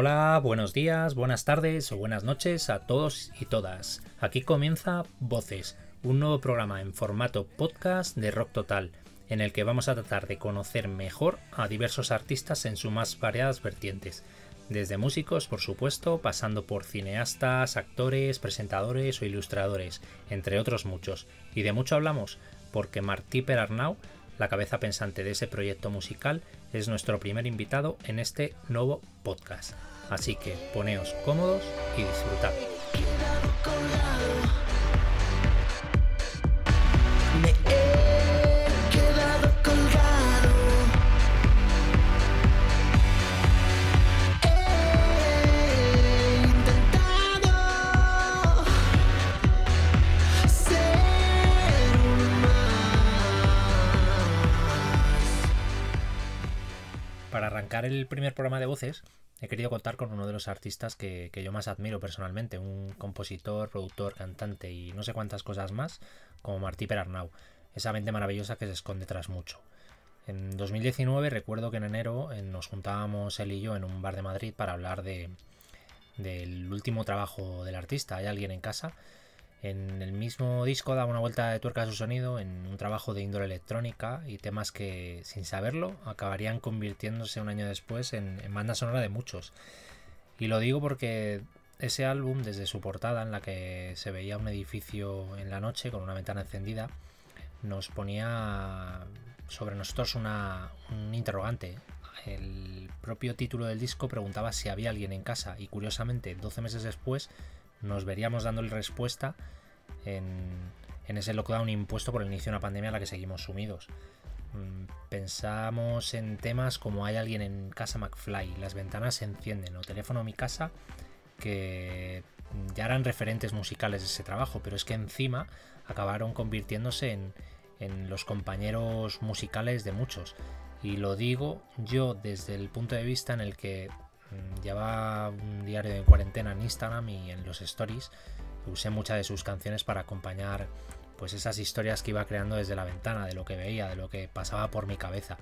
Hola, buenos días, buenas tardes o buenas noches a todos y todas. Aquí comienza Voces, un nuevo programa en formato podcast de Rock Total, en el que vamos a tratar de conocer mejor a diversos artistas en sus más variadas vertientes. Desde músicos, por supuesto, pasando por cineastas, actores, presentadores o ilustradores, entre otros muchos. Y de mucho hablamos, porque Martí Perarnau la cabeza pensante de ese proyecto musical, es nuestro primer invitado en este nuevo podcast. Así que poneos cómodos y disfrutad. el primer programa de voces, he querido contar con uno de los artistas que, yo más admiro personalmente, un compositor, productor, cantante y no sé cuántas cosas más, como Martí Perarnau, esa mente maravillosa que se esconde tras mucho. En 2019 recuerdo que en enero eh, nos juntábamos él y yo en un bar de Madrid para hablar de, del último trabajo del artista, ¿Hay alguien en casa? En el mismo disco da una vuelta de tuerca a su sonido en un trabajo de índole electrónica y temas que, sin saberlo, acabarían convirtiéndose un año después en, banda sonora de muchos. Y lo digo porque ese álbum, desde su portada en la que se veía un edificio en la noche con una ventana encendida, nos ponía sobre nosotros una, un interrogante. El propio título del disco preguntaba si había alguien en casa y curiosamente 12 meses después nos veríamos dándole respuesta en, ese lockdown impuesto por el inicio de una pandemia a la que seguimos sumidos. Mm, pensamos en temas como hay alguien en casa McFly, las ventanas se encienden o teléfono a mi casa que ya eran referentes musicales de ese trabajo, pero es que encima acabaron convirtiéndose en, en los compañeros musicales de muchos. Y lo digo yo desde el punto de vista en el que lleva un diario de cuarentena en Instagram y en los stories usé muchas de sus canciones para acompañar pues esas historias que iba creando desde la ventana, de lo que veía, de lo que pasaba por mi cabeza.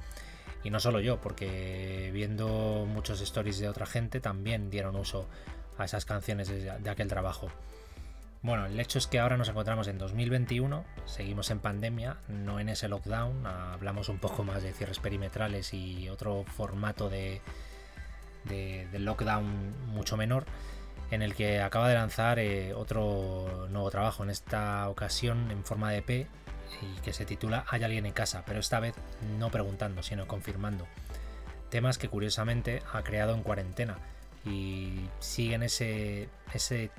Y no solo yo, porque viendo muchos stories de otra gente también dieron uso a esas canciones de, aquel trabajo. Bueno, el hecho es que ahora nos encontramos en 2021, seguimos en pandemia, no en ese lockdown, hablamos un poco más de cierres perimetrales y otro formato de, de, lockdown mucho menor, en el que acaba de lanzar eh, otro nuevo trabajo, en esta ocasión en forma de EP, y que se titula Hay alguien en casa, pero esta vez no preguntando, sino confirmando. Temas que curiosamente ha creado en cuarentena y siguen ese, ese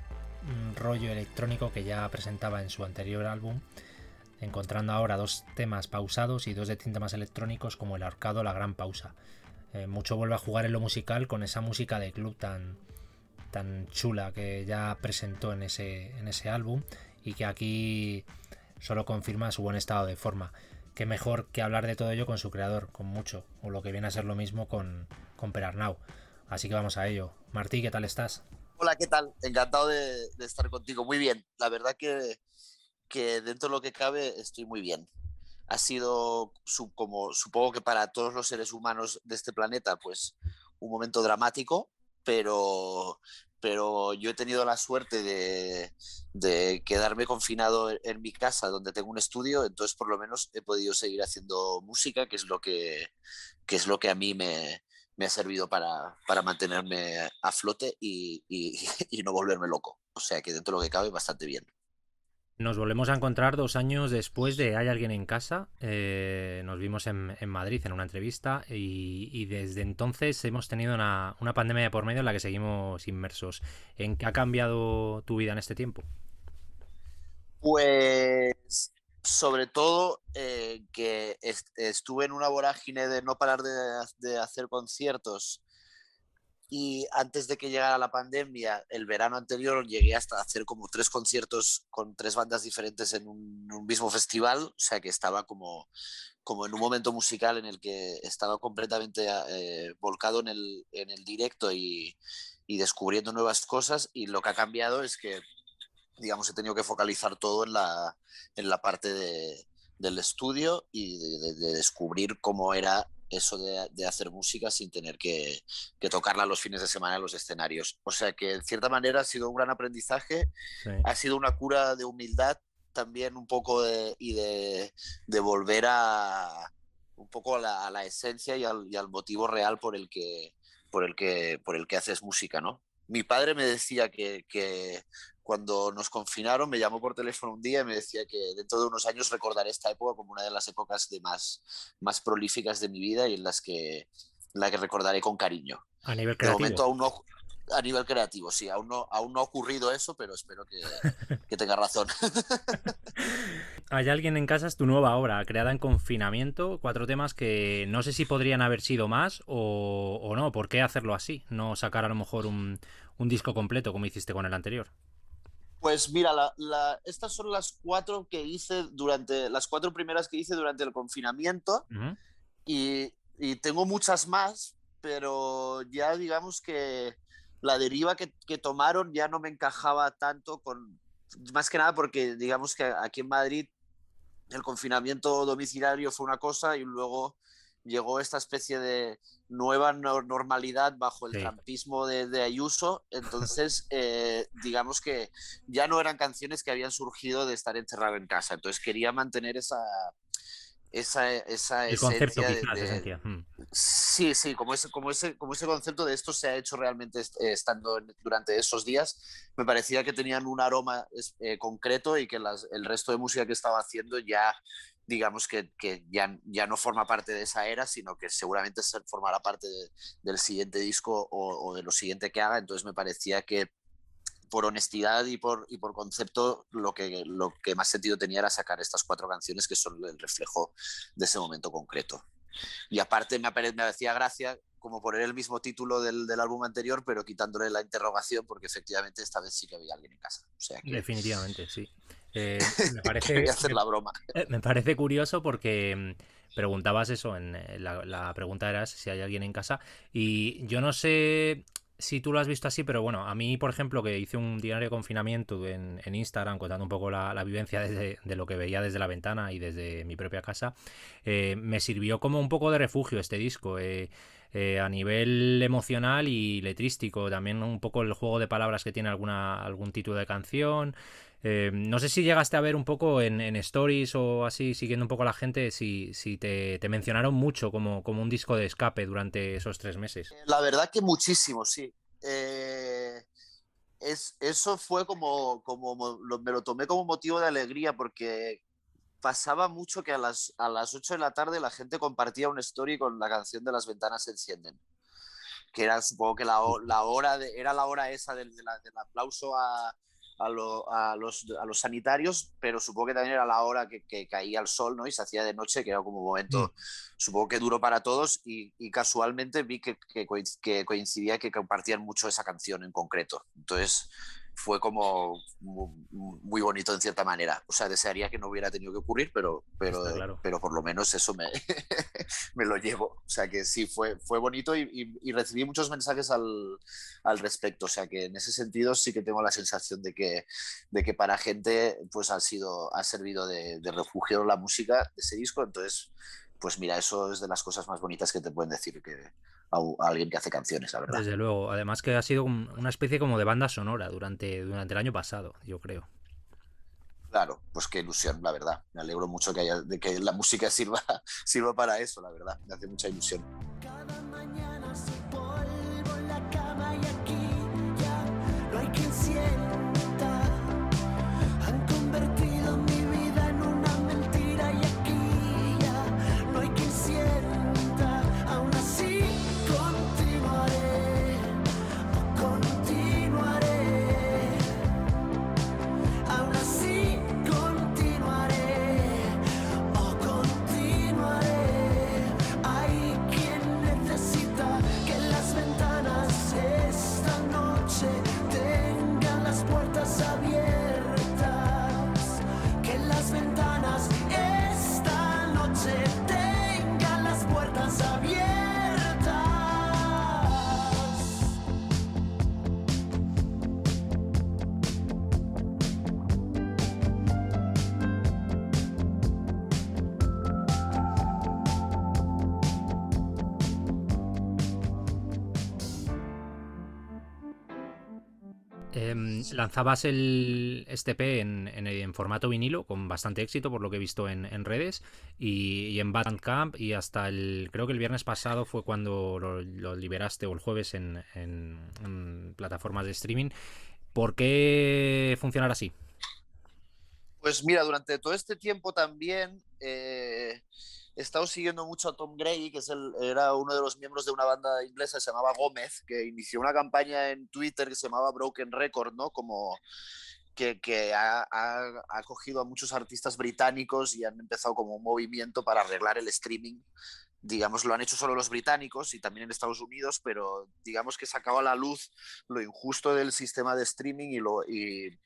mm, rollo electrónico que ya presentaba en su anterior álbum, encontrando ahora dos temas pausados y dos de tinte más electrónicos como el arcado La Gran Pausa. Eh, mucho vuelve a jugar en lo musical con esa música de club tan, tan chula que ya presentó en ese, en ese álbum y que aquí solo confirma su buen estado de forma. Qué mejor que hablar de todo ello con su creador, con mucho, o lo que viene a ser lo mismo con, con Perarnau. Así que vamos a ello. Martí, ¿qué tal estás? Hola, ¿qué tal? Encantado de, estar contigo. Muy bien. La verdad que, que dentro de lo que cabe estoy muy bien ha sido, como supongo que para todos los seres humanos de este planeta, pues un momento dramático, pero, pero yo he tenido la suerte de, quedarme confinado en mi casa donde tengo un estudio, entonces por lo menos he podido seguir haciendo música, que es lo que, es lo que a mí me, ha servido para, mantenerme a flote y, y no volverme loco. O sea que dentro de lo que cabe bastante bien. Nos volvemos a encontrar dos años después de Hay alguien en casa. Eh, nos vimos en, Madrid en una entrevista y, desde entonces hemos tenido una, pandemia de por medio en la que seguimos inmersos. ¿En qué ha cambiado tu vida en este tiempo? Pues sobre todo eh, que estuve en una vorágine de no parar de hacer conciertos y antes de que llegara la pandemia, el verano anterior llegué hasta hacer como tres conciertos con tres bandas diferentes en un, mismo festival, o sea que estaba como, como en un momento musical en el que estaba completamente eh, volcado en el, en el directo y, y, descubriendo nuevas cosas y lo que ha cambiado es que, digamos, he tenido que focalizar todo en la, en la parte de, del estudio y de descubrir cómo era eso de, hacer música sin tener que, tocarla los fines de semana en los escenarios. O sea que en cierta manera ha sido un gran aprendizaje, ha sido una cura de humildad también un poco de, y de, volver a un poco a la, esencia y al, motivo real por el que por el que por el que haces música, ¿no? Mi padre me decía que, que cuando nos confinaron, me llamó por teléfono un día y me decía que dentro de unos años recordaré esta época como una de las épocas de más, más prolíficas de mi vida y en las que, la que recordaré con cariño. A nivel creativo. De momento aún no, a nivel creativo, sí, aún no, aún no ha ocurrido eso, pero espero que, que tenga razón. Hay alguien en casa, es tu nueva obra, creada en confinamiento, cuatro temas que no sé si podrían haber sido más o, o no. ¿Por qué hacerlo así? No sacar a lo mejor un, un disco completo como hiciste con el anterior. Pues mira, estas son las cuatro que hice durante, las cuatro primeras que hice durante el confinamiento y, tengo muchas más, pero ya digamos que la deriva que, que, tomaron ya no me encajaba tanto con, más que nada porque digamos que aquí en Madrid el confinamiento domiciliario fue una cosa y luego llegó esta especie de nueva normalidad bajo el trampismo de, Ayuso. Entonces, eh, digamos que ya no eran canciones que habían surgido de estar encerrado en casa. Entonces, quería mantener esa, esa, esa el concepto de, hmm. Sí, sí, como ese, como, ese, como ese concepto de esto se ha hecho realmente estando durante esos días, me parecía que tenían un aroma eh, concreto y que el resto de música que estaba haciendo ya digamos que, que, ya, ya no forma parte de esa era, sino que seguramente formará parte del siguiente disco o, de lo siguiente que haga. Entonces me parecía que por honestidad y por, y por concepto lo que, lo que más sentido tenía era sacar estas cuatro canciones que son el reflejo de ese momento concreto. Y aparte me, me hacía gracia como poner el mismo título del, del, álbum anterior, pero quitándole la interrogación, porque efectivamente esta vez sí que había alguien en casa. O sea Definitivamente, sí. Eh, me parece, hacer la broma. Eh, me parece curioso porque mm, preguntabas eso, en eh, la, pregunta era si hay alguien en casa y yo no sé si tú lo has visto así, pero bueno, a mí, por ejemplo, que hice un diario de confinamiento en, Instagram contando un poco la, vivencia de lo que veía desde la ventana y desde mi propia casa, me sirvió como un poco de refugio este disco. a nivel emocional y letrístico, también un poco el juego de palabras que tiene alguna, algún título de canción, eh, no sé si llegaste a ver un poco en, stories o así, siguiendo un poco a la gente, si, si te, mencionaron mucho como, como un disco de escape durante esos tres meses. La verdad que muchísimo, sí. Eh, es, eso fue como, como me lo tomé como motivo de alegría porque pasaba mucho que a las, a las 8 de la tarde la gente compartía una story con la canción de las ventanas se encienden que era supongo que la, la hora era la hora esa del, del aplauso a, a, los, a los sanitarios, pero supongo que también era la hora que, caía el sol, ¿no? Y se hacía de noche, que era como un momento, mm. supongo que duro para todos, y, casualmente vi que, que, coincidía que compartían mucho esa canción en concreto. Entonces, fue como muy, bonito en cierta manera. O sea, desearía que no hubiera tenido que ocurrir, pero, pero, pero por lo menos eso me, me, lo llevo. O sea, que sí, fue, fue bonito y, y, recibí muchos mensajes al, al, respecto. O sea, que en ese sentido sí que tengo la sensación de que, de que para gente pues ha, sido, ha servido de, de refugio la música de ese disco. Entonces, pues mira, eso es de las cosas más bonitas que te pueden decir que a, alguien que hace canciones, la verdad. Desde luego, además que ha sido una especie como de banda sonora durante, durante el año pasado, yo creo. Claro, pues qué ilusión, la verdad. Me alegro mucho que haya, de que la música sirva, sirva para eso, la verdad. Me hace mucha ilusión. Cada mañana la cama y aquí ya no hay quien las Em, lanzabas el este P en, formato vinilo con bastante éxito por lo que he visto en, redes y, en Bandcamp y hasta el creo que el viernes pasado fue cuando lo, liberaste o el jueves en, plataformas de streaming. ¿Por qué funcionar así? Pues mira, durante todo este tiempo también eh, he estado siguiendo mucho a Tom Gray, que es el, era uno de los miembros de una banda inglesa que se llamaba Gómez, que inició una campaña en Twitter que se llamaba Broken Record, ¿no? Como que, que ha, ha, cogido a muchos artistas británicos y han empezado como un movimiento para arreglar el streaming. Digamos, lo han hecho solo los británicos y también en Estados Unidos, pero digamos que sacaba a la luz lo injusto del sistema de streaming y, lo, y,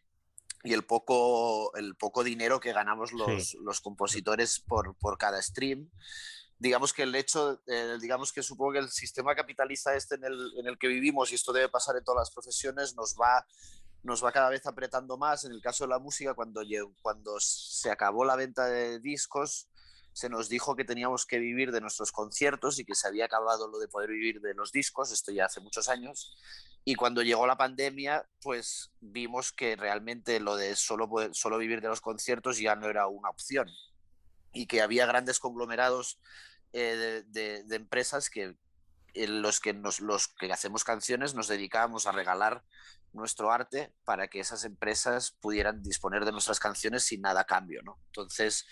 y el poco, el poco dinero que ganamos los, los compositores por, por, cada stream. Digamos que el hecho, eh, digamos que supongo que el sistema capitalista este en el, en el, que vivimos, y esto debe pasar en todas las profesiones, nos va, nos va cada vez apretando más. En el caso de la música, cuando, cuando se acabó la venta de discos, se nos dijo que teníamos que vivir de nuestros conciertos y que se había acabado lo de poder vivir de los discos, esto ya hace muchos años, y cuando llegó la pandemia, pues vimos que realmente lo de solo, solo vivir de los conciertos ya no era una opción y que había grandes conglomerados eh, de, empresas que en los que nos, los que hacemos canciones nos dedicábamos a regalar nuestro arte para que esas empresas pudieran disponer de nuestras canciones sin nada a cambio, ¿no? Entonces,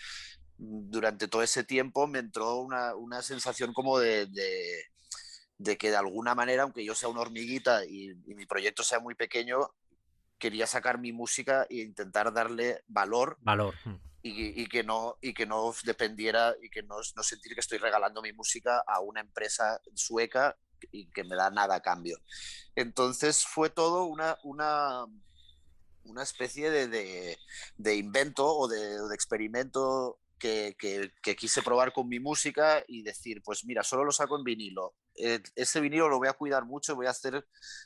durante todo ese tiempo me entró una, una sensación como de, de que de alguna manera, aunque yo sea una hormiguita y, mi proyecto sea muy pequeño, quería sacar mi música e intentar darle valor. Valor. Mm. Y, que no, y que no dependiera y que no, no sentir que estoy regalando mi música a una empresa sueca y que me da nada a cambio. Entonces fue todo una, una, una especie de, de, invento o de, de experimento que, que, quise probar con mi música y decir, pues mira, solo lo saco en vinilo. Eh, ese vinilo lo voy a cuidar mucho, voy a hacer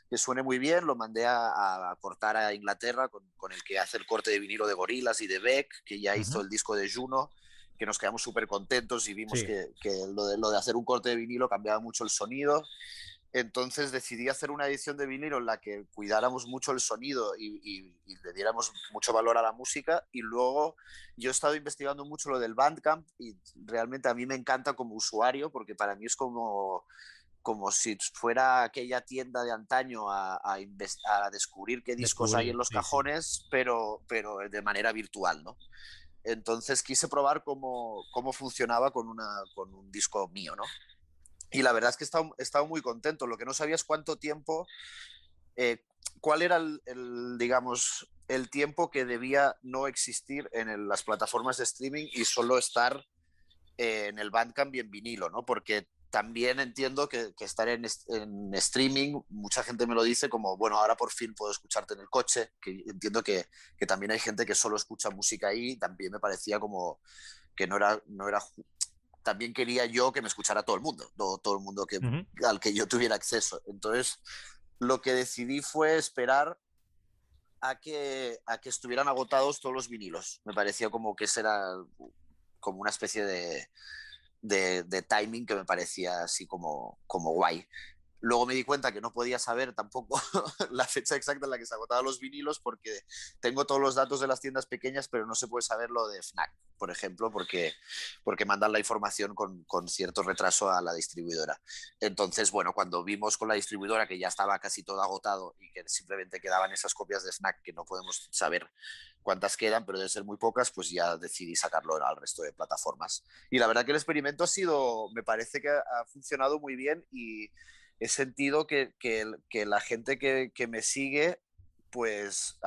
que suene muy bien. Lo mandé a, cortar a Inglaterra con, con, el que hace el corte de vinilo de Gorilas y de Beck, que ya hizo el disco de Juno, que nos quedamos súper contentos y vimos que, que lo, de, lo de hacer un corte de vinilo cambiaba mucho el sonido. Entonces decidí hacer una edición de vinilo en la que cuidáramos mucho el sonido y, le diéramos mucho valor a la música. Y luego yo he estado investigando mucho lo del Bandcamp y realmente a mí me encanta como usuario porque para mí es como, como si fuera aquella tienda de antaño a, a, descubrir qué discos hay en los cajones, Pero, pero de manera virtual, ¿no? Entonces quise probar cómo, cómo funcionaba con, una, con un disco mío, ¿no? Y la verdad es que he estado, muy contento. Lo que no sabía es cuánto tiempo, eh, cuál era el, digamos, el tiempo que debía no existir en las plataformas de streaming y solo estar eh, en el Bandcamp y en vinilo, ¿no? Porque también entiendo que, estar en, en, streaming, mucha gente me lo dice como, bueno, ahora por fin puedo escucharte en el coche, que entiendo que, que también hay gente que solo escucha música ahí, también me parecía como que no era, no era también quería yo que me escuchara todo el mundo, todo, todo el mundo que, al que yo tuviera acceso. Entonces, lo que decidí fue esperar a que, a que estuvieran agotados todos los vinilos. Me parecía como que ese era como una especie de, de, de timing que me parecía así como, como guay. Luego me di cuenta que no podía saber tampoco la fecha exacta en la que se agotaban los vinilos porque tengo todos los datos de las tiendas pequeñas, pero no se puede saber lo de FNAC, por ejemplo, porque, porque mandan la información con, con cierto retraso a la distribuidora. Entonces, bueno, cuando vimos con la distribuidora que ya estaba casi todo agotado y que simplemente quedaban esas copias de FNAC que no podemos saber cuántas quedan, pero deben ser muy pocas, pues ya decidí sacarlo al resto de plataformas. Y la verdad que el experimento ha sido, me parece que ha funcionado muy bien y he sentido que, que, la gente que, que, me sigue, pues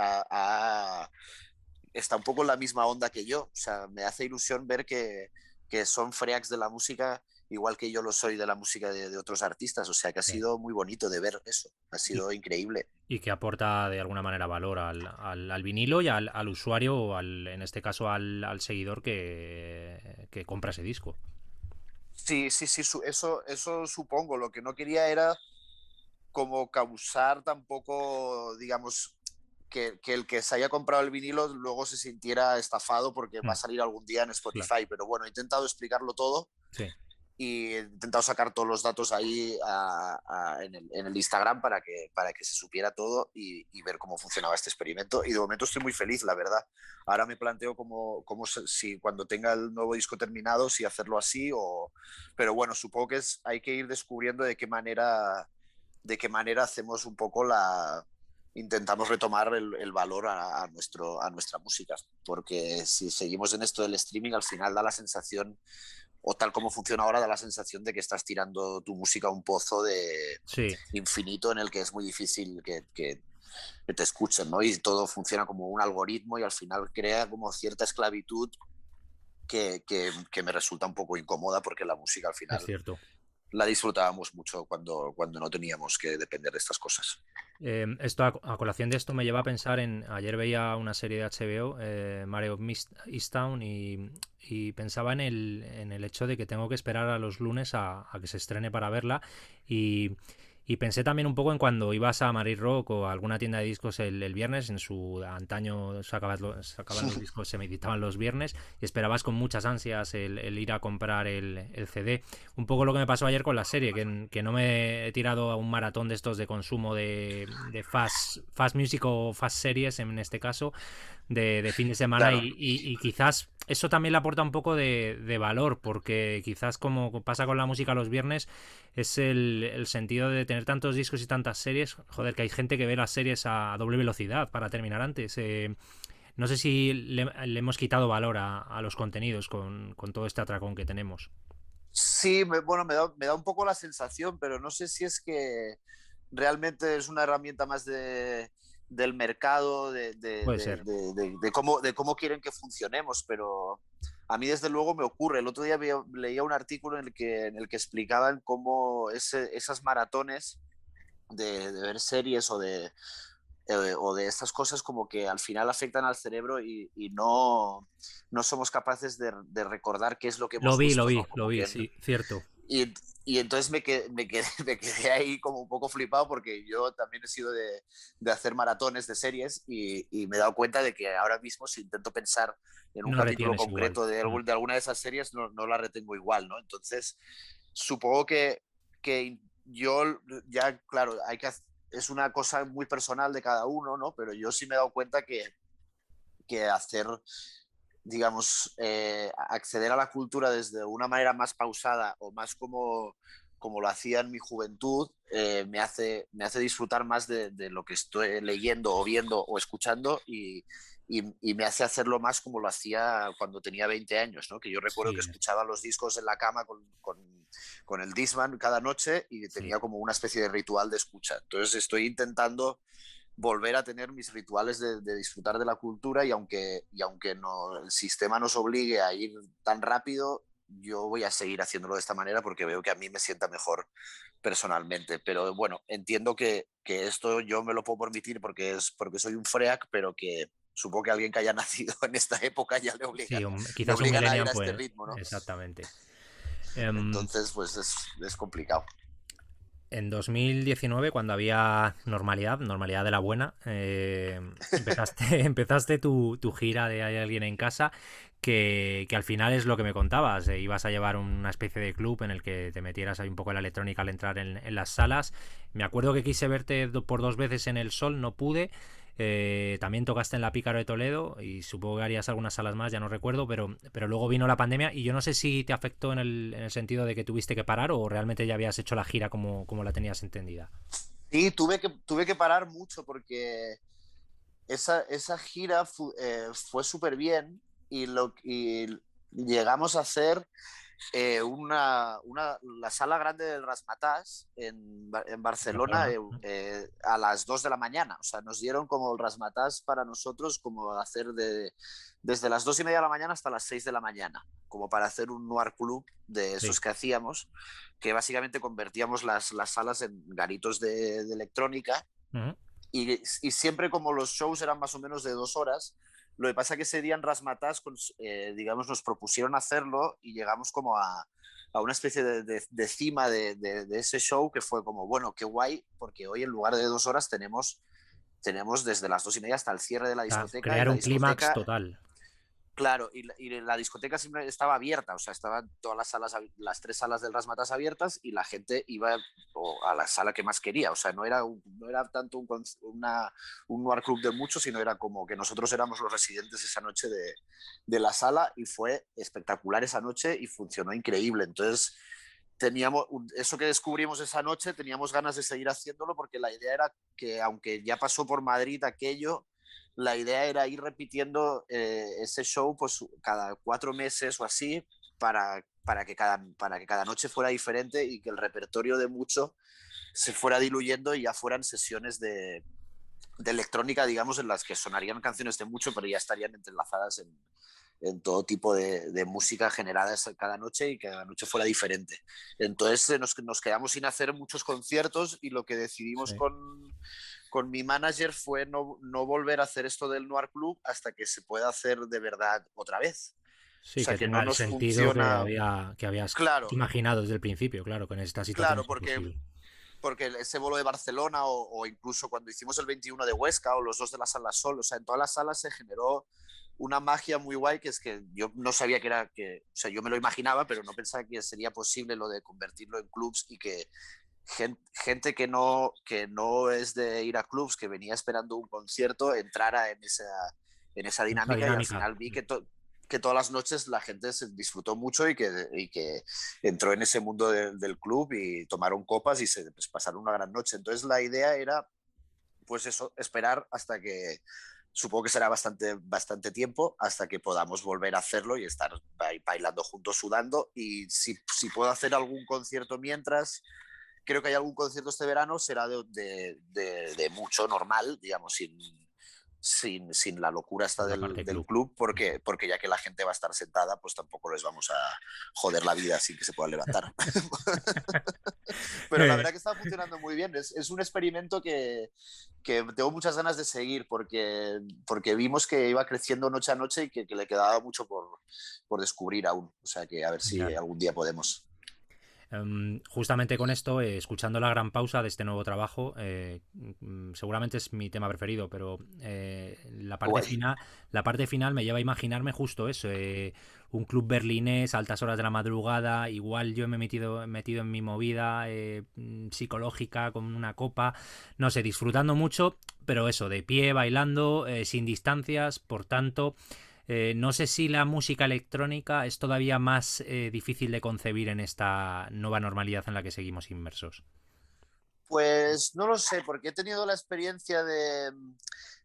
está un poco en la misma onda que yo. O sea, me hace ilusión ver que, que son freaks de la música igual que yo lo soy de la música de, otros artistas. O sea que ha sido muy bonito de ver eso. Ha sido increíble. Y que aporta de alguna manera valor al, al, vinilo y al, al usuario, o al, en este caso al, al seguidor que, que compra ese disco. Sí, sí, sí, eso, eso supongo. Lo que no quería era como causar tampoco, digamos, que, el que se haya comprado el vinilo luego se sintiera estafado porque va a mm. salir algún día en Spotify. Pero bueno, he intentado explicarlo todo. Y he intentado sacar todos los datos ahí en, el, Instagram para que, para que se supiera todo y, ver cómo funcionaba este experimento. Y de momento estoy muy feliz, la verdad. Ahora me planteo cómo, cómo si cuando tenga el nuevo disco terminado, si hacerlo así o... Pero bueno, supongo que es, hay que ir descubriendo de qué manera, de qué manera hacemos un poco la... Intentamos retomar el, valor a, nuestro, a nuestra música, porque si seguimos en esto del streaming, al final da la sensación o tal como funciona ahora da la sensación de que estás tirando tu música a un pozo de infinito en el que es muy difícil que, te escuchen, ¿no? Y todo funciona como un algoritmo y al final crea como cierta esclavitud que, que me resulta un poco incómoda porque la música al final es cierto la disfrutábamos mucho cuando, cuando no teníamos que depender de estas cosas. Em, esto a, colación de esto me lleva a pensar en ayer veía una serie de HBO eh, Mario Easttown y, y pensaba en el, en el hecho de que tengo que esperar a los lunes a, a que se estrene para verla y y pensé también un poco en cuando ibas a Marie Rock o a alguna tienda de discos el, viernes, en su antaño sacaban los, sacaban los discos, se meditaban los viernes y esperabas con muchas ansias el, ir a comprar el, CD. Un poco lo que me pasó ayer con la serie, que, que no me he tirado a un maratón de estos de consumo de, de fast, fast music o fast series en este caso, de, fin de semana y, quizás eso también le aporta un poco de, valor porque quizás como pasa con la música los viernes es el, sentido de tener tantos discos y tantas series, joder, que hay gente que ve las series a doble velocidad para terminar antes. Eh, no sé si le, hemos quitado valor a, los contenidos con, todo este atracón que tenemos. Sí, bueno, me da, me da un poco la sensación, pero no sé si es que realmente es una herramienta más de, del mercado, de, de, cómo, de cómo quieren que funcionemos, pero a mí desde luego me ocurre. El otro día leía un artículo en el que, en el que explicaban cómo esas maratones de, ver series o de, eh, o de estas cosas como que al final afectan al cerebro y, no, no somos capaces de, recordar qué es lo que hemos Lo vi, lo vi, lo vi, sí, cierto. Y, y entonces me quedé, me, quedé, me quedé, ahí como un poco flipado porque yo también he sido de, de hacer maratones de series y, y, me he dado cuenta de que ahora mismo si intento pensar en un capítulo concreto de, mm. de, alguna de esas series no, no, la retengo igual, ¿no? Entonces, supongo que, que yo ya, claro, hay que, es una cosa muy personal de cada uno, ¿no? Pero yo sí me he dado cuenta que, que hacer digamos, eh, acceder a la cultura desde una manera más pausada o más como, como lo hacía en mi juventud, eh, me, hace, me hace disfrutar más de, lo que estoy leyendo o viendo o escuchando y, y, me hace hacerlo más como lo hacía cuando tenía 20 años, ¿no? que yo recuerdo que escuchaba los discos en la cama con, con, con el Disman cada noche y tenía como una especie de ritual de escucha. Entonces estoy intentando volver a tener mis rituales de, disfrutar de la cultura y aunque, y aunque no, el sistema nos obligue a ir tan rápido, yo voy a seguir haciéndolo de esta manera porque veo que a mí me sienta mejor personalmente. Pero bueno, entiendo que, que esto yo me lo puedo permitir porque, es, porque soy un freak, pero que supongo que alguien que haya nacido en esta época ya le obliga, quizás a ir a este ritmo. ¿no? Exactamente. Em, Entonces, pues es, es complicado en 2019, cuando había normalidad, normalidad de la buena, eh, empezaste, empezaste tu, gira de Hay alguien en casa, que, al final es lo que me contabas. Eh, ibas a llevar una especie de club en el que te metieras ahí un poco en la electrónica al entrar en, en las salas. Me acuerdo que quise verte por dos veces en el sol, no pude. Eh, también tocaste en la Pícaro de Toledo y supongo que harías algunas salas más, ya no recuerdo, pero, pero luego vino la pandemia y yo no sé si te afectó en el, en el sentido de que tuviste que parar o realmente ya habías hecho la gira como, como la tenías entendida. Sí, tuve que, tuve que parar mucho porque esa, esa gira eh, fue súper bien y, lo, y llegamos a hacer eh, una, una, la sala grande del Rasmatás en, en Barcelona eh, eh, a las 2 de la mañana. O sea, nos dieron como el Rasmatás para nosotros, como hacer de, desde las 2 y media de la mañana hasta las 6 de la mañana, como para hacer un Noir Club de esos que hacíamos, que básicamente convertíamos las, las salas en garitos de, de electrónica. y, y siempre como los shows eran más o menos de dos horas, lo que pasa es que ese día en Rasmatas, eh, digamos, nos propusieron hacerlo y llegamos como a, a una especie de, de, cima de, de, ese show que fue como, bueno, qué guay, porque hoy en lugar de dos horas tenemos, tenemos desde las dos y media hasta el cierre de la discoteca. Crear un clímax total. Claro, y la, discoteca siempre estaba abierta, o sea, estaban todas las salas, las tres salas del Rasmatas abiertas y la gente iba a la sala que más quería, o sea, no era, no era tanto un, un noir club de muchos, sino era como que nosotros éramos los residentes esa noche de, de la sala y fue espectacular esa noche y funcionó increíble. Entonces, teníamos eso que descubrimos esa noche, teníamos ganas de seguir haciéndolo porque la idea era que aunque ya pasó por Madrid aquello, la idea era ir repitiendo eh, ese show pues cada cuatro meses o así para, para, que cada, para que cada noche fuera diferente y que el repertorio de mucho se fuera diluyendo y ya fueran sesiones de, de electrónica, digamos, en las que sonarían canciones de mucho, pero ya estarían entrelazadas en, en todo tipo de, de, música generada cada noche y que cada noche fuera diferente. Entonces nos, nos quedamos sin hacer muchos conciertos y lo que decidimos con, con mi manager fue no, no, volver a hacer esto del Noir Club hasta que se pueda hacer de verdad otra vez. Sí, o sea, que, no nos sentido que, había, que habías claro. imaginado desde el principio, claro, con esta situación. Claro, porque, porque ese vuelo de Barcelona o, o, incluso cuando hicimos el 21 de Huesca o los dos de la sala Sol, o sea, en todas las salas se generó una magia muy guay que es que yo no sabía que era que, o sea, yo me lo imaginaba, pero no pensaba que sería posible lo de convertirlo en clubs y que gente que no, que no es de ir a clubs, que venía esperando un concierto, entrara en esa, en esa dinámica, y al final vi que, que todas las noches la gente se disfrutó mucho y que, y que entró en ese mundo del club y tomaron copas y se pues, pasaron una gran noche. Entonces la idea era, pues eso, esperar hasta que, supongo que será bastante, bastante tiempo hasta que podamos volver a hacerlo y estar bailando juntos, sudando. Y si, si puedo hacer algún concierto mientras, creo que hay algún concierto este verano, será de, de, de, mucho normal, digamos, sin, sin, sin la locura esta del, del club, porque, porque ya que la gente va a estar sentada, pues tampoco les vamos a joder la vida sin que se puedan levantar. Pero la eh. verdad que está funcionando muy bien. Es, es un experimento que, que, tengo muchas ganas de seguir porque, porque vimos que iba creciendo noche a noche y que, que le quedaba mucho por, por descubrir aún. O sea que a ver si algún día podemos. Em, justamente con esto, eh, escuchando la gran pausa de este nuevo trabajo, eh, seguramente es mi tema preferido, pero eh, la, parte final, la parte final me lleva a imaginarme justo eso, un club berlinés, altas horas de la madrugada, igual yo me he metido, metido en mi movida psicológica con una copa, no sé, disfrutando mucho, pero eso, de pie, bailando, sin distancias, por tanto... Eh, no sé si la música electrónica es todavía más eh, difícil de concebir en esta nueva normalidad en la que seguimos inmersos. Pues no lo sé, porque he tenido la experiencia de...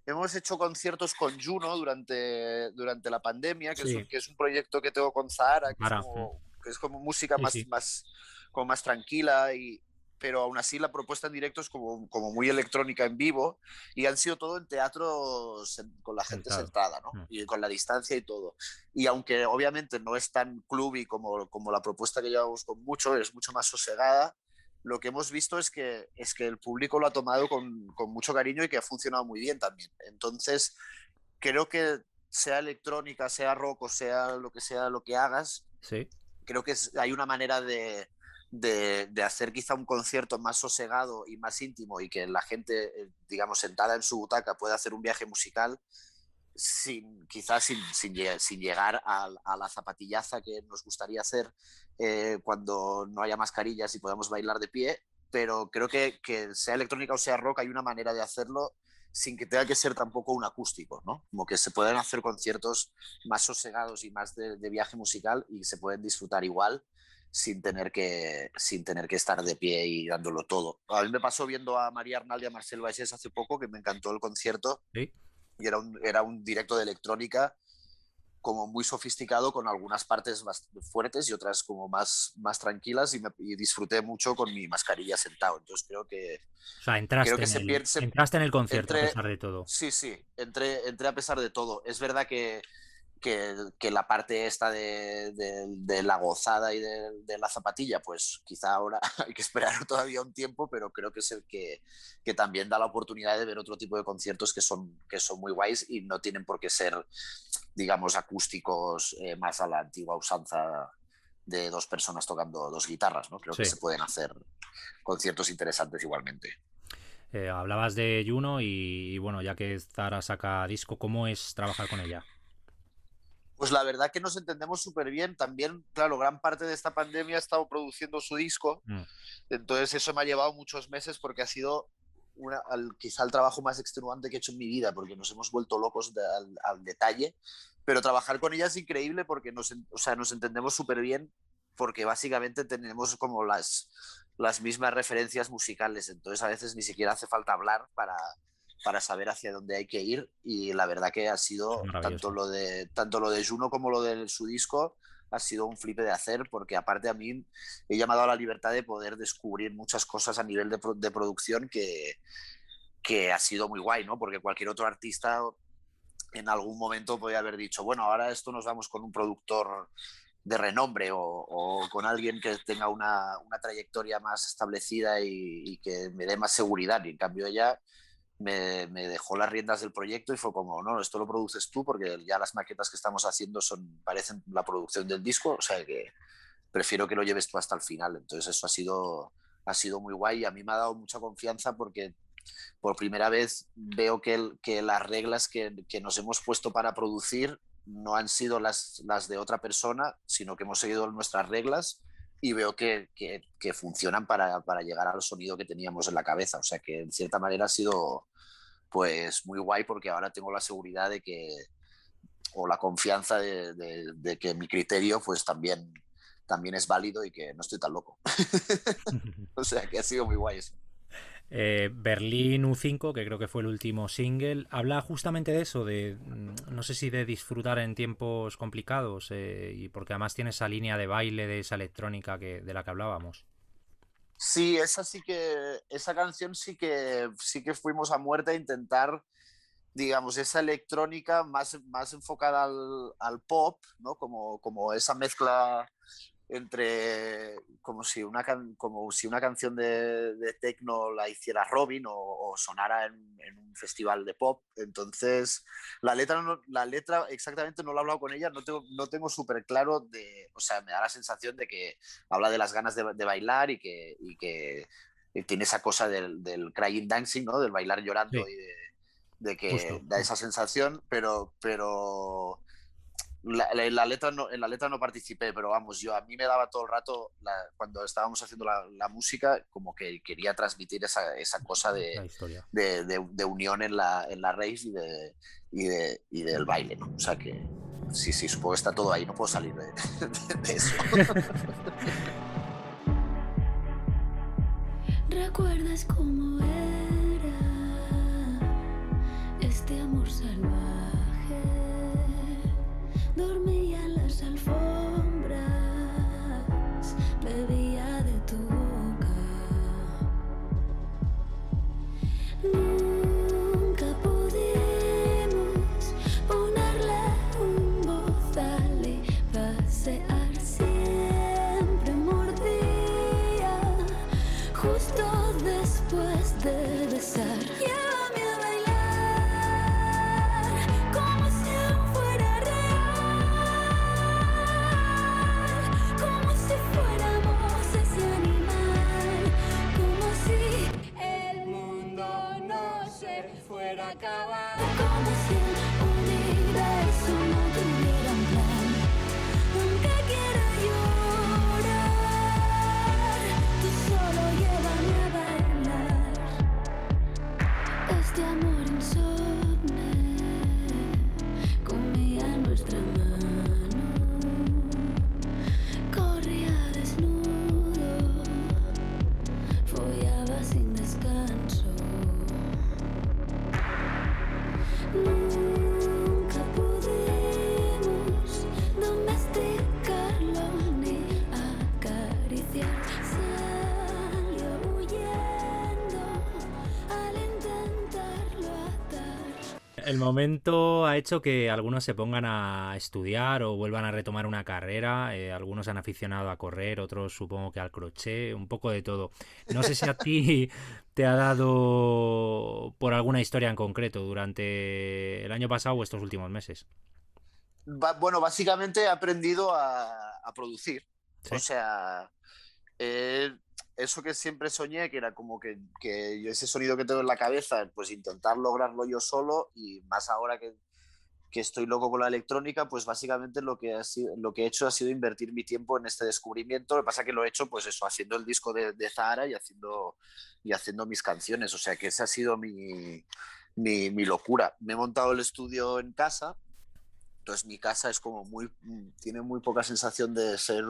Hemos hecho conciertos con Juno durante, durante la pandemia, que, es, que es un proyecto que tengo con Zahara, que, es como, que es como, música más, más, como más tranquila y, pero aún así la propuesta en directo es como, como muy electrónica en vivo y han sido todo en teatro con la gente sentada, ¿no? Mm. Y con la distancia y todo. Y aunque obviamente no es tan clubby como, como la propuesta que llevamos con mucho, es mucho más sosegada, lo que hemos visto es que, es que el público lo ha tomado con, con mucho cariño y que ha funcionado muy bien también. Entonces, creo que sea electrónica, sea rock o sea lo que sea lo que hagas, sí. creo que es, hay una manera de, de, hacer quizá un concierto más sosegado y más íntimo y que la gente, eh, digamos, sentada en su butaca pueda hacer un viaje musical sin, quizás sin, sin, llegar a, la zapatillaza que nos gustaría hacer eh, cuando no haya mascarillas y podamos bailar de pie, pero creo que, que sea electrónica o sea rock hay una manera de hacerlo sin que tenga que ser tampoco un acústico, ¿no? Como que se pueden hacer conciertos más sosegados y más de viaje musical y se pueden disfrutar igual sin tener que, sin tener que estar de pie y dándolo todo. A mí me pasó viendo a María Arnaldi y a Marcel Baixés hace poco, que me encantó el concierto. ¿Sí? Y era un, era un directo de electrónica como muy sofisticado, con algunas partes más fuertes y otras como más, más tranquilas, y, me, disfruté mucho con mi mascarilla sentado. Entonces creo que... O sea, entraste, en, el, entraste en el concierto a pesar de todo. Sí, sí, entré, entré a pesar de todo. Es verdad que que, la parte esta de, de, la gozada y de, la zapatilla, pues quizá ahora hay que esperar todavía un tiempo, pero creo que es el que, que, también da la oportunidad de ver otro tipo de conciertos que son, que son muy guays y no tienen por qué ser, digamos, acústicos eh, más a la antigua usanza de dos personas tocando dos guitarras, ¿no? Creo que se pueden hacer conciertos interesantes igualmente. Eh, hablabas de Juno y, y, bueno, ya que Zara saca disco, ¿cómo es trabajar con ella? Pues la verdad que nos entendemos súper bien. También, claro, gran parte de esta pandemia ha estado produciendo su disco. Mm. Entonces eso me ha llevado muchos meses porque ha sido una, quizá el trabajo más extenuante que he hecho en mi vida, porque nos hemos vuelto locos al, detalle. Pero trabajar con ella es increíble porque nos, o sea, nos entendemos súper bien porque básicamente tenemos como las, las mismas referencias musicales. Entonces a veces ni siquiera hace falta hablar para, para saber hacia dónde hay que ir y la verdad que ha sido tanto lo de tanto lo de Juno como lo de su disco ha sido un flipe de hacer porque aparte a mí he llamado a la libertad de poder descubrir muchas cosas a nivel de, de producción que, que ha sido muy guay, ¿no? Porque cualquier otro artista en algún momento podría haber dicho, bueno, ahora esto nos vamos con un productor de renombre o, o con alguien que tenga una, una trayectoria más establecida y, y, que me dé más seguridad. Y en cambio ella me, dejó las riendas del proyecto y fue como, no, esto lo produces tú porque ya las maquetas que estamos haciendo son, parecen la producción del disco, o sea que prefiero que lo lleves tú hasta el final. Entonces eso ha sido, ha sido muy guay y a mí me ha dado mucha confianza porque por primera vez veo que, las reglas que, que, nos hemos puesto para producir no han sido las, las de otra persona, sino que hemos seguido nuestras reglas y veo que, que, funcionan para, para, llegar al sonido que teníamos en la cabeza. O sea que en cierta manera ha sido pues muy guay porque ahora tengo la seguridad de que, o la confianza de, de, que mi criterio pues también, también es válido y que no estoy tan loco. o sea que ha sido muy guay eso. Eh, Berlín U5, que creo que fue el último single, habla justamente de eso, de mm, no sé si de disfrutar en tiempos complicados, eh, y porque además tiene esa línea de baile, de esa electrónica que, de la que hablábamos. Sí, esa sí que, esa canción sí que sí que fuimos a muerte a intentar, digamos, esa electrónica más, más enfocada al, al pop, ¿no? Como, como esa mezcla entre como si una, como si una canción de, de techno la hiciera Robin o, sonara en, un festival de pop. Entonces, la letra, la letra exactamente no lo he hablado con ella, no tengo, no tengo súper claro, de, o sea, me da la sensación de que habla de las ganas de, bailar y que, y que tiene esa cosa del, del, crying dancing, ¿no? del bailar llorando y de, de que da esa sensación, pero, pero la, la, letra no, en la letra no participé, pero vamos, yo a mí me daba todo el rato, cuando estábamos haciendo la, música, como que quería transmitir esa, esa cosa de, de, de, unión en la, en la rave y, de, y, de, y del baile, ¿no? O sea que sí, sí, supongo que está todo ahí, no puedo salir de, eso. ¿Recuerdas cómo era este amor salvaje? Dormía en las alfombras, fuera a. El momento ha hecho que algunos se pongan a estudiar o vuelvan a retomar una carrera. Eh, algunos han aficionado a correr, otros supongo que al crochet, un poco de todo. No sé si a ti te ha dado por alguna historia en concreto durante el año pasado o estos últimos meses. bueno, básicamente he aprendido a, producir. O sea, eso que siempre soñé, que era como que, que, ese sonido que tengo en la cabeza, pues intentar lograrlo yo solo y más ahora que, que estoy loco con la electrónica, pues básicamente lo que, ha sido, lo que he hecho ha sido invertir mi tiempo en este descubrimiento. Lo que pasa que lo he hecho, pues eso, haciendo el disco de, de Zahara y haciendo, y haciendo mis canciones. O sea que esa ha sido mi, mi, mi locura. Me he montado el estudio en casa, entonces mi casa es como muy, tiene muy poca sensación de ser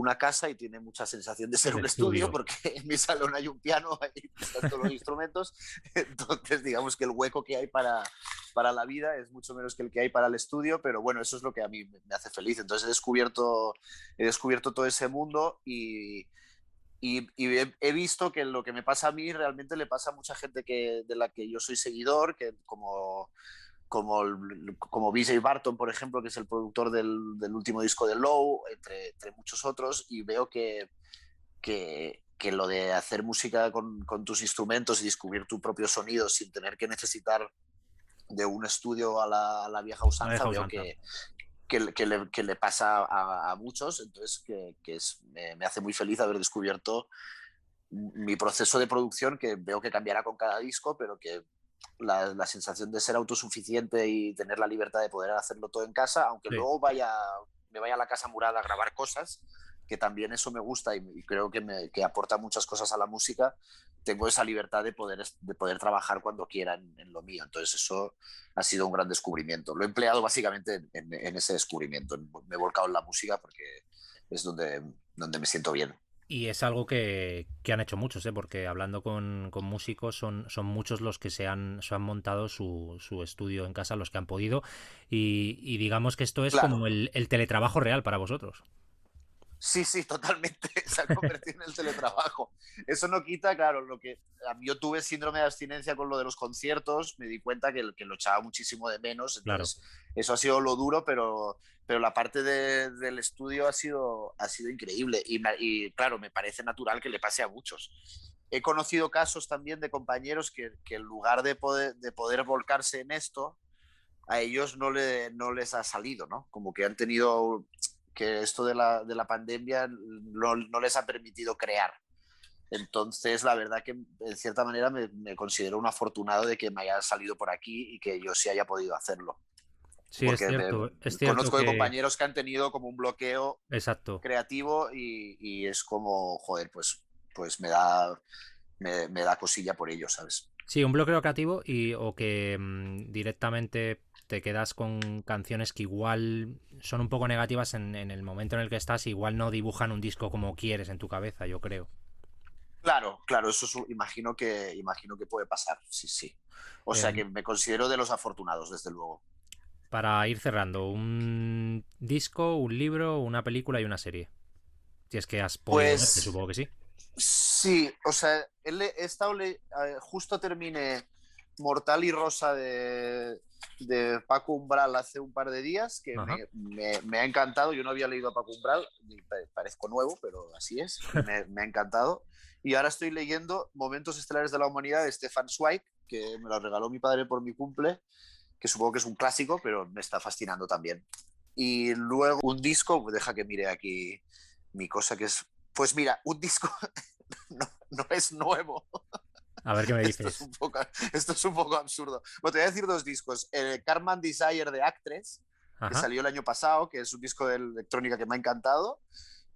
una casa y tiene mucha sensación de ser un estudio, estudio. porque en mi salón hay un piano, están todos los instrumentos, entonces digamos que el hueco que hay para, para la vida es mucho menos que el que hay para el estudio, pero bueno, eso es lo que a mí me me hace feliz. Entonces he descubierto, he descubierto todo ese mundo y, y, y he, he visto que lo que me pasa a mí realmente le pasa a mucha gente que, de la que yo soy seguidor, que como como, el- como BJ Barton, por ejemplo, que es el productor del, del último disco de Low, entre, entre muchos otros, y veo que, que, que lo de hacer música con, con tus instrumentos y descubrir tu propio sonido sin tener que necesitar de un estudio a la, a la vieja usanza, vieja veo usanza. que, que, le- que le, que le pasa a, a muchos, entonces que, que es, me, me hace muy feliz haber descubierto mi proceso de producción, que veo que cambiará con cada disco, pero que la, la sensación de ser autosuficiente y tener la libertad de poder hacerlo todo en casa, aunque Sí. luego vaya, me vaya a la casa murada a grabar cosas, que también eso me gusta y, y creo que, me, que aporta muchas cosas a la música, tengo esa libertad de poder, de poder trabajar cuando quiera en, en lo mío. Entonces eso ha sido un gran descubrimiento. Lo he empleado básicamente en, en- en ese descubrimiento. Me he volcado en la música porque es donde, donde me siento bien. Y es algo que, que han hecho muchos, ¿eh? porque hablando con, con músicos son, son muchos los que se han, se han montado su, su estudio en casa, los que han podido. Y, y digamos que esto es Claro. como el, el teletrabajo real para vosotros. Sí, sí, totalmente. Se ha convertido en el teletrabajo. Eso no quita, claro, lo que yo tuve síndrome de abstinencia con lo de los conciertos, me di cuenta que, que lo echaba muchísimo de menos. Claro. Entonces, eso ha sido lo duro, pero, pero la parte de- del estudio ha sido, ha sido increíble. Y, claro, me parece natural que le pase a muchos. He conocido casos también de compañeros que, que en lugar de poder, de poder volcarse en esto, a ellos no, le, no les ha salido, ¿no? Como que han tenido que esto de la, de la pandemia no, no les ha permitido crear. Entonces, la verdad que en cierta manera me, me considero un afortunado de que me haya salido por aquí y que yo sí haya podido hacerlo. Sí, es Porque cierto. Es cierto conozco de compañeros que han tenido como un bloqueo Exacto. creativo y, y es como, joder, pues, pues me, da, me, me da cosilla por ello, ¿sabes? Sí, un bloqueo creativo y o que mm, directamente te quedas con canciones que igual son un poco negativas en, en el momento en el que estás, igual no dibujan un disco como quieres en tu cabeza, yo creo. Claro, claro, eso es imagino que, imagino que puede pasar, sí, sí. O sea Em. que me considero de los afortunados, desde luego. Para ir cerrando, un disco, un libro, una película y una serie. Si es que has podido Pues- supongo que sí. Sí, o sea, he, he estado eh, justo terminé Mortal y Rosa de, de Paco Umbral hace un par de días, que me, me- me ha encantado. Yo no había leído a Paco Umbral, parezco nuevo, pero así es. Me, me ha encantado. Y ahora estoy leyendo Momentos Estelares de la Humanidad de Stefan Zweig, que me lo regaló mi padre por mi cumple, que supongo que es un clásico, pero me está fascinando también. Y luego un disco, deja que mire aquí mi cosa, que es pues mira, un disco no, no es nuevo. A ver qué me Esto es, dices. un poco, esto es un poco absurdo. Bueno, te voy a decir dos discos. El Carman Desire de Actress, que Ajá. salió el año pasado, que es un disco de electrónica que me ha encantado,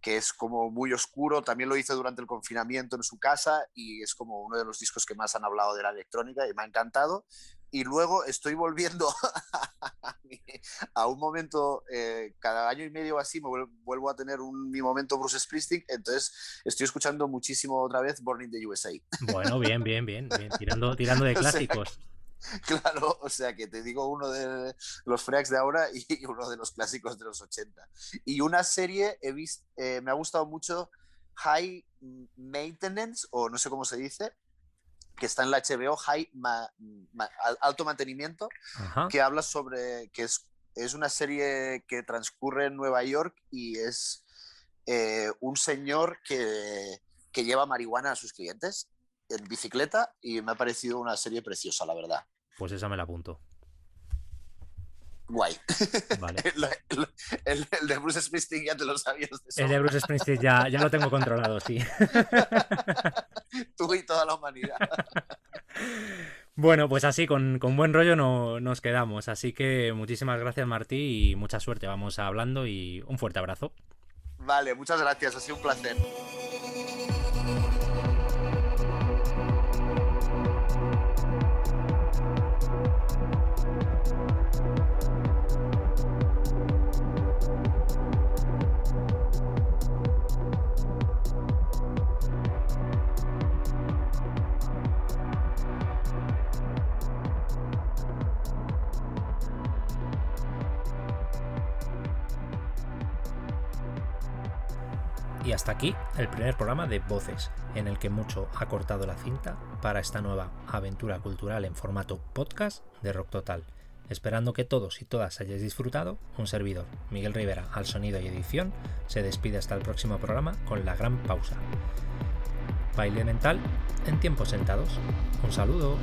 que es como muy oscuro. También lo hice durante el confinamiento en su casa y es como uno de los discos que más han hablado de la electrónica y me ha encantado. Y luego estoy volviendo a, mi- a un momento, eh, cada año y medio así, me vuel- vuelvo a tener un, mi momento Bruce Springsteen. Entonces estoy escuchando muchísimo otra vez Born in the USA. Bueno, bien, bien, bien, bien. Tirando, tirando de O sea, clásicos. Claro, o sea que te digo uno de los fracks de ahora y uno de los clásicos de los 80. Y una serie he visto, me ha gustado mucho High Maintenance, o no sé cómo se dice, que está en la HBO, High Ma- Ma- Al- Alto Mantenimiento, Ajá. que habla sobre que es, es una serie que transcurre en Nueva York y es eh, un señor que, que lleva marihuana a sus clientes en bicicleta y me ha parecido una serie preciosa, la verdad. Pues esa me la apunto. Guay. Vale. El, el- el- el de Bruce Springsteen ya te lo sabías de El de. Bruce Springsteen ya, ya lo tengo controlado, sí. Tú y toda la humanidad. Bueno, pues así, con, con buen rollo no, nos quedamos. Así que muchísimas gracias, Martí, y mucha suerte. Vamos hablando y un fuerte abrazo. Vale, muchas gracias, ha sido un placer. Hasta aquí el primer programa de Voces, en el que mucho ha cortado la cinta para esta nueva aventura cultural en formato podcast de Rock Total. Esperando que todos y todas hayáis disfrutado, un servidor, Miguel Rivera, al sonido y edición, se despide hasta el próximo programa con la gran pausa. Baile mental en tiempos sentados. Un saludo.